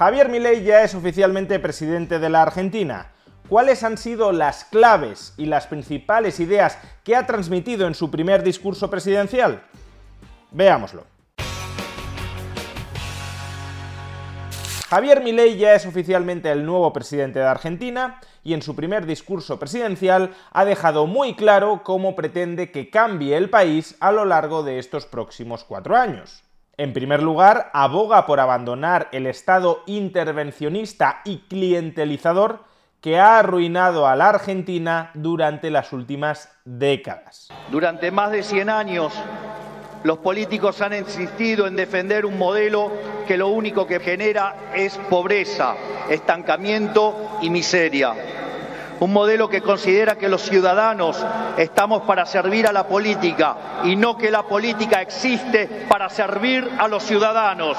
Javier Milei ya es oficialmente presidente de la Argentina. ¿Cuáles han sido las claves y las principales ideas que ha transmitido en su primer discurso presidencial? Veámoslo. Javier Milei ya es oficialmente el nuevo presidente de Argentina y en su primer discurso presidencial ha dejado muy claro cómo pretende que cambie el país a lo largo de estos próximos cuatro años. En primer lugar, aboga por abandonar el Estado intervencionista y clientelizador que ha arruinado a la Argentina durante las últimas décadas. Durante más de 100 años, los políticos han insistido en defender un modelo que lo único que genera es pobreza, estancamiento y miseria. Un modelo que considera que los ciudadanos estamos para servir a la política y no que la política existe para servir a los ciudadanos.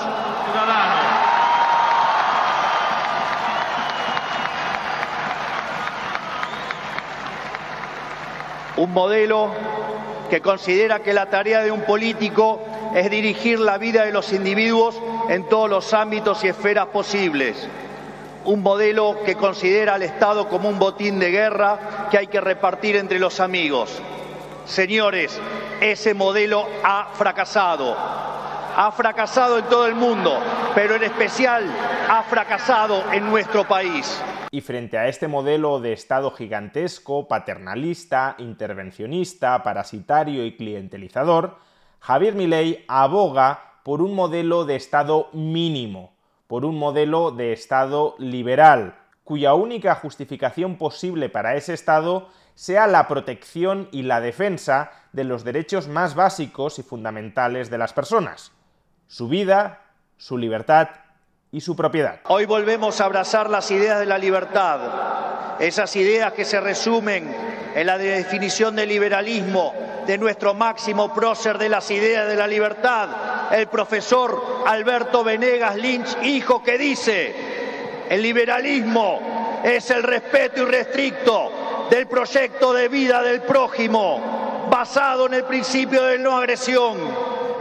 Un modelo que considera que la tarea de un político es dirigir la vida de los individuos en todos los ámbitos y esferas posibles. Un modelo que considera al Estado como un botín de guerra que hay que repartir entre los amigos. Señores, ese modelo ha fracasado. Ha fracasado en todo el mundo, pero en especial ha fracasado en nuestro país. Y frente a este modelo de Estado gigantesco, paternalista, intervencionista, parasitario y clientelizador, Javier Milei aboga por un modelo de Estado mínimo, por un modelo de Estado liberal, cuya única justificación posible para ese Estado sea la protección y la defensa de los derechos más básicos y fundamentales de las personas, su vida, su libertad y su propiedad. Hoy volvemos a abrazar las ideas de la libertad, esas ideas que se resumen en la definición del liberalismo de nuestro máximo prócer de las ideas de la libertad, el profesor Alberto Venegas Lynch, hijo, que dice, el liberalismo es el respeto irrestricto del proyecto de vida del prójimo, basado en el principio de no agresión,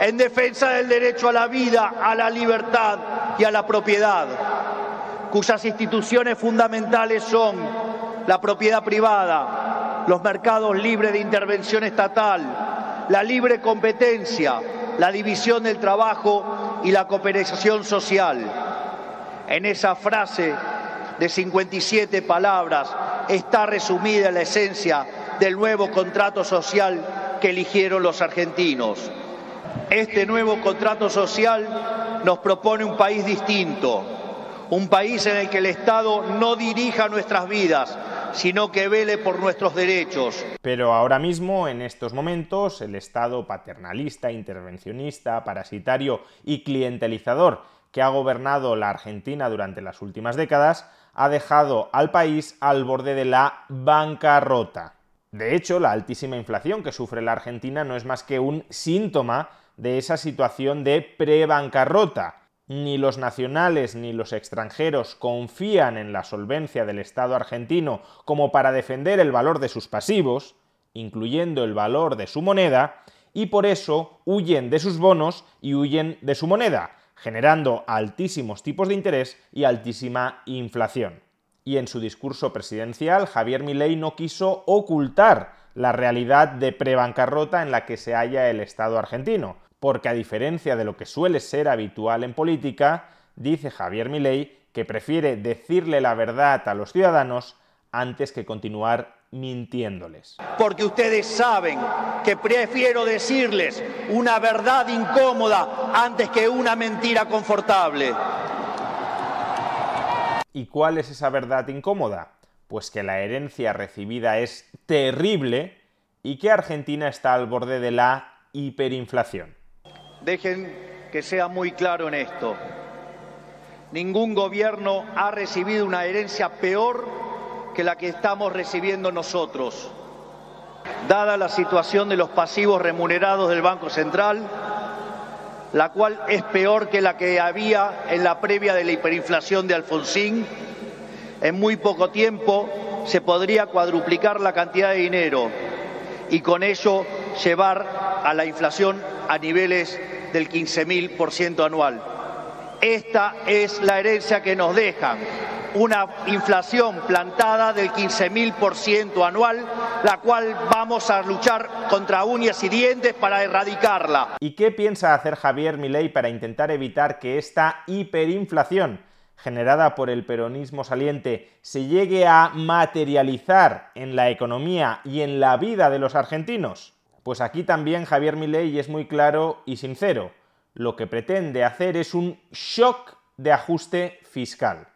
en defensa del derecho a la vida, a la libertad y a la propiedad, cuyas instituciones fundamentales son la propiedad privada, los mercados libres de intervención estatal, la libre competencia, la división del trabajo y la cooperación social. En esa frase de 57 palabras está resumida la esencia del nuevo contrato social que eligieron los argentinos. Este nuevo contrato social nos propone un país distinto, un país en el que el Estado no dirija nuestras vidas, sino que vele por nuestros derechos. Pero ahora mismo, en estos momentos, el Estado paternalista, intervencionista, parasitario y clientelizador que ha gobernado la Argentina durante las últimas décadas ha dejado al país al borde de la bancarrota. De hecho, la altísima inflación que sufre la Argentina no es más que un síntoma de esa situación de pre-bancarrota. Ni los nacionales ni los extranjeros confían en la solvencia del Estado argentino como para defender el valor de sus pasivos, incluyendo el valor de su moneda, y por eso huyen de sus bonos y huyen de su moneda, generando altísimos tipos de interés y altísima inflación. Y en su discurso presidencial, Javier Milei no quiso ocultar la realidad de prebancarrota en la que se halla el Estado argentino, porque a diferencia de lo que suele ser habitual en política, dice Javier Milei que prefiere decirle la verdad a los ciudadanos antes que continuar mintiéndoles. Porque ustedes saben que prefiero decirles una verdad incómoda antes que una mentira confortable. ¿Y cuál es esa verdad incómoda? Pues que la herencia recibida es terrible y que Argentina está al borde de la hiperinflación. Dejen que sea muy claro en esto. Ningún gobierno ha recibido una herencia peor que la que estamos recibiendo nosotros. Dada la situación de los pasivos remunerados del Banco Central, la cual es peor que la que había en la previa de la hiperinflación de Alfonsín, en muy poco tiempo se podría cuadruplicar la cantidad de dinero y con ello llevar a la inflación a niveles del 15.000% anual. Esta es la herencia que nos dejan, una inflación plantada del 15.000% anual, la cual vamos a luchar contra uñas y dientes para erradicarla. ¿Y qué piensa hacer Javier Milei para intentar evitar que esta hiperinflación generada por el peronismo saliente se llegue a materializar en la economía y en la vida de los argentinos? Pues aquí también Javier Milei es muy claro y sincero. Lo que pretende hacer es un shock de ajuste fiscal.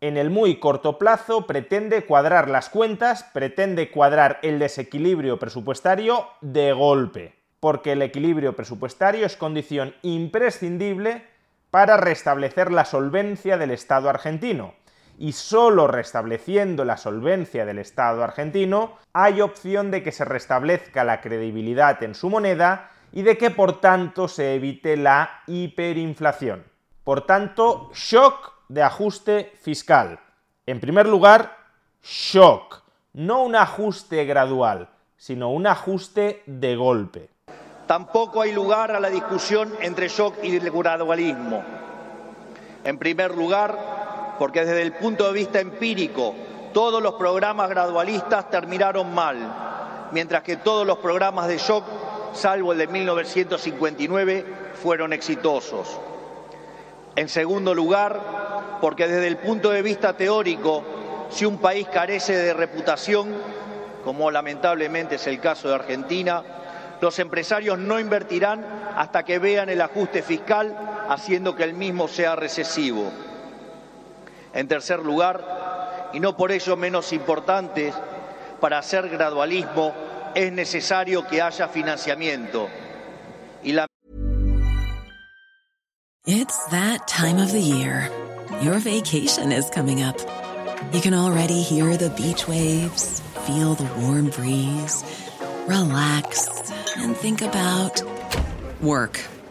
En el muy corto plazo pretende cuadrar las cuentas, pretende cuadrar el desequilibrio presupuestario de golpe, porque el equilibrio presupuestario es condición imprescindible para restablecer la solvencia del Estado argentino. Y solo restableciendo la solvencia del Estado argentino hay opción de que se restablezca la credibilidad en su moneda y de que por tanto se evite la hiperinflación. Por tanto, shock de ajuste fiscal. En primer lugar, shock, no un ajuste gradual, sino un ajuste de golpe. Tampoco hay lugar a la discusión entre shock y gradualismo. En primer lugar, porque desde el punto de vista empírico, todos los programas gradualistas terminaron mal, mientras que todos los programas de shock, salvo el de 1959, fueron exitosos. En segundo lugar, porque desde el punto de vista teórico, si un país carece de reputación, como lamentablemente es el caso de Argentina, los empresarios no invertirán hasta que vean el ajuste fiscal, haciendo que el mismo sea recesivo. En tercer lugar, y no por ello menos importante, para hacer gradualismo es necesario que haya financiamiento. Y la It's that time of the year. Your vacation is coming up. You can already hear the beach waves, feel the warm breeze, relax and think about work.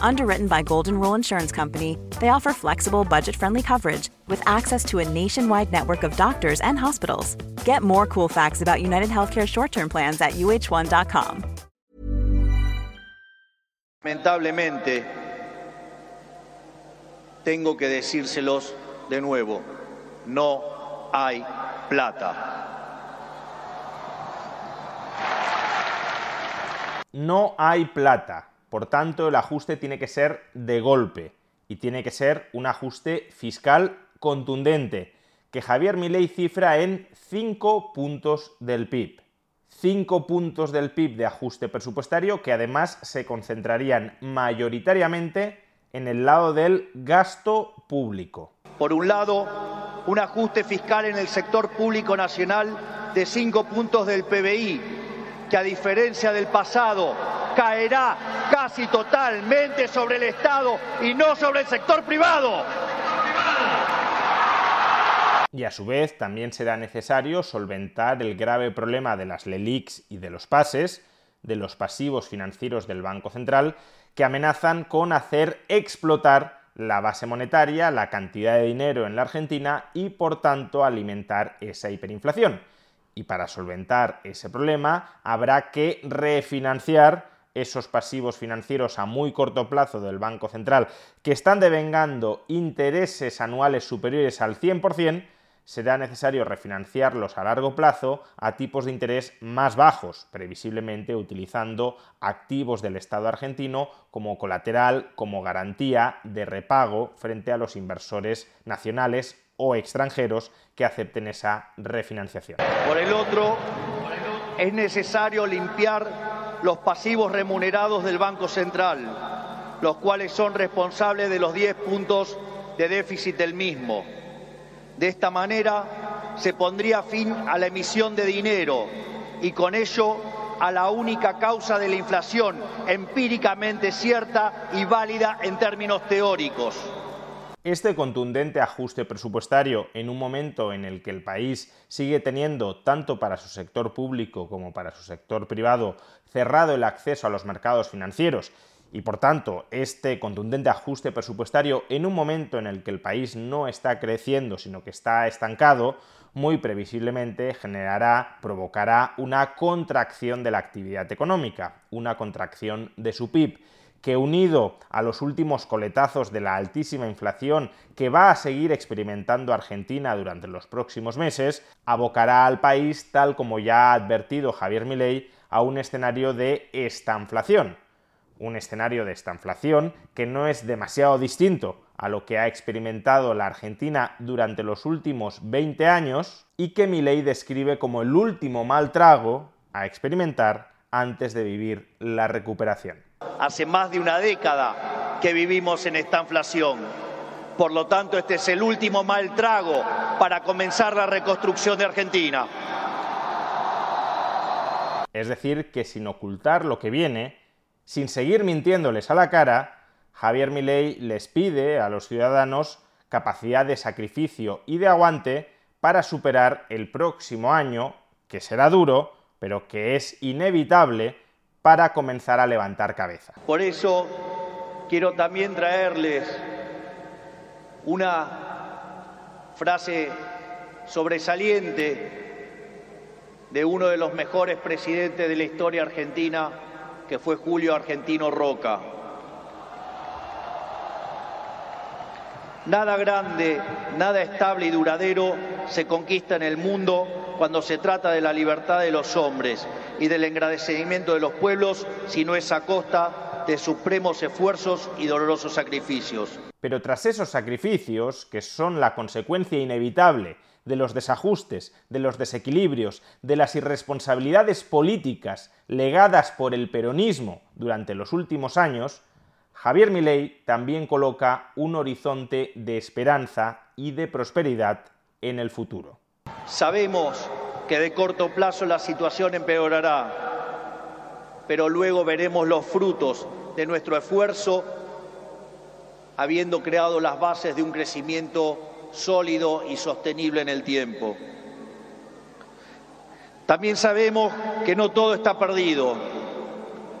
Underwritten by Golden Rule Insurance Company, they offer flexible, budget friendly coverage with access to a nationwide network of doctors and hospitals. Get more cool facts about United Healthcare short term plans at uh1.com. Lamentablemente, tengo que decírselos de nuevo, no hay plata. No hay plata. Por tanto, el ajuste tiene que ser de golpe y tiene que ser un ajuste fiscal contundente, que Javier Milei cifra en 5 puntos del PIB. 5 puntos del PIB de ajuste presupuestario que además se concentrarían mayoritariamente en el lado del gasto público. Por un lado, un ajuste fiscal en el sector público nacional de 5 puntos del PBI, que a diferencia del pasado caerá casi totalmente sobre el Estado y no sobre el sector privado. Y a su vez también será necesario solventar el grave problema de las LELIX y de los pases, de los pasivos financieros del Banco Central, que amenazan con hacer explotar la base monetaria, la cantidad de dinero en la Argentina y por tanto alimentar esa hiperinflación. Y para solventar ese problema habrá que refinanciar esos pasivos financieros a muy corto plazo del Banco Central que están devengando intereses anuales superiores al 100%, será necesario refinanciarlos a largo plazo a tipos de interés más bajos, previsiblemente utilizando activos del Estado argentino como colateral, como garantía de repago frente a los inversores nacionales o extranjeros que acepten esa refinanciación. Por el otro, es necesario limpiar los pasivos remunerados del Banco Central, los cuales son responsables de los 10 puntos de déficit del mismo de esta manera se pondría fin a la emisión de dinero y con ello a la única causa de la inflación empíricamente cierta y válida en términos teóricos. Este contundente ajuste presupuestario en un momento en el que el país sigue teniendo, tanto para su sector público como para su sector privado, cerrado el acceso a los mercados financieros y por tanto, este contundente ajuste presupuestario en un momento en el que el país no está creciendo, sino que está estancado, muy previsiblemente generará, provocará una contracción de la actividad económica, una contracción de su PIB, que unido a los últimos coletazos de la altísima inflación que va a seguir experimentando Argentina durante los próximos meses, abocará al país, tal como ya ha advertido Javier Milei, a un escenario de estanflación un escenario de esta inflación que no es demasiado distinto a lo que ha experimentado la Argentina durante los últimos 20 años y que Milei describe como el último mal trago a experimentar antes de vivir la recuperación. Hace más de una década que vivimos en esta inflación. Por lo tanto, este es el último mal trago para comenzar la reconstrucción de Argentina. Es decir, que sin ocultar lo que viene, sin seguir mintiéndoles a la cara, Javier Milei les pide a los ciudadanos capacidad de sacrificio y de aguante para superar el próximo año, que será duro, pero que es inevitable para comenzar a levantar cabeza. Por eso quiero también traerles una frase sobresaliente de uno de los mejores presidentes de la historia argentina, que fue Julio Argentino Roca. Nada grande, nada estable y duradero se conquista en el mundo cuando se trata de la libertad de los hombres y del engrandecimiento de los pueblos, si no es a costa de supremos esfuerzos y dolorosos sacrificios. Pero tras esos sacrificios, que son la consecuencia inevitable de los desajustes, de los desequilibrios, de las irresponsabilidades políticas legadas por el peronismo durante los últimos años, Javier Milei también coloca un horizonte de esperanza y de prosperidad en el futuro. Sabemos que de corto plazo la situación empeorará, pero luego veremos los frutos de nuestro esfuerzo habiendo creado las bases de un crecimiento sólido y sostenible en el tiempo. También sabemos que no todo está perdido.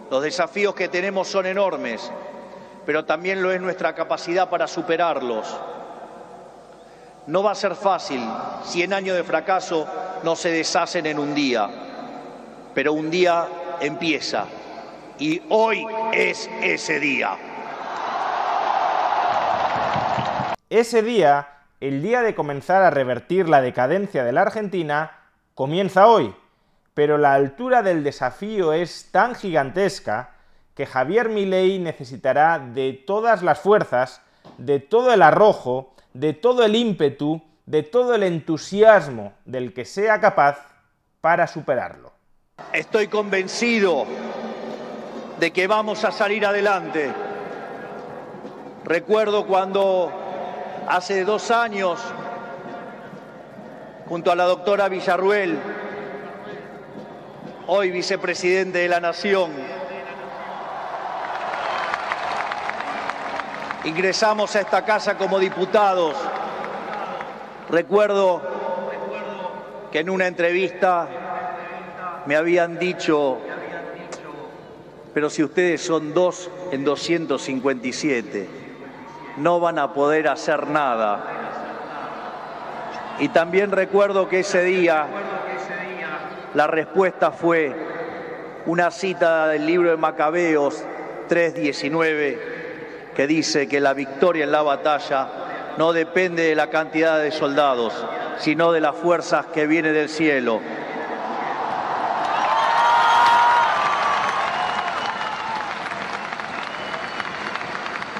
Los desafíos que tenemos son enormes, pero también lo es nuestra capacidad para superarlos. No va a ser fácil, cien años de fracaso no se deshacen en un día, pero un día empieza y hoy es ese día. Ese día el día de comenzar a revertir la decadencia de la Argentina comienza hoy, pero la altura del desafío es tan gigantesca que Javier Milei necesitará de todas las fuerzas, de todo el arrojo, de todo el ímpetu, de todo el entusiasmo del que sea capaz para superarlo. Estoy convencido de que vamos a salir adelante. Recuerdo cuando hace dos años, junto a la doctora Villarruel, hoy vicepresidente de la Nación, ingresamos a esta casa como diputados. Recuerdo que en una entrevista me habían dicho, pero si ustedes son dos en 257, no van a poder hacer nada. Y también recuerdo que ese día la respuesta fue una cita del libro de Macabeos 3:19 que dice que la victoria en la batalla no depende de la cantidad de soldados, sino de las fuerzas que vienen del cielo.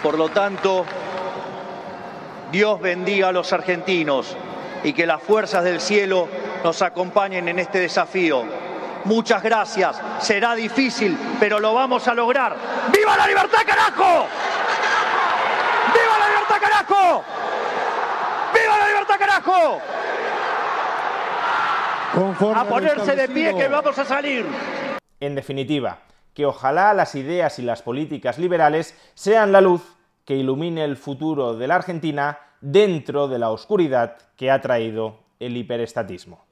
Por lo tanto, Dios bendiga a los argentinos y que las fuerzas del cielo nos acompañen en este desafío. Muchas gracias. Será difícil, pero lo vamos a lograr. ¡Viva la libertad, carajo! ¡Viva la libertad, carajo! ¡Viva la a ponerse de pie que vamos a salir. En definitiva, que ojalá las ideas y las políticas liberales sean la luz que ilumine el futuro de la Argentina dentro de la oscuridad que ha traído el hiperestatismo.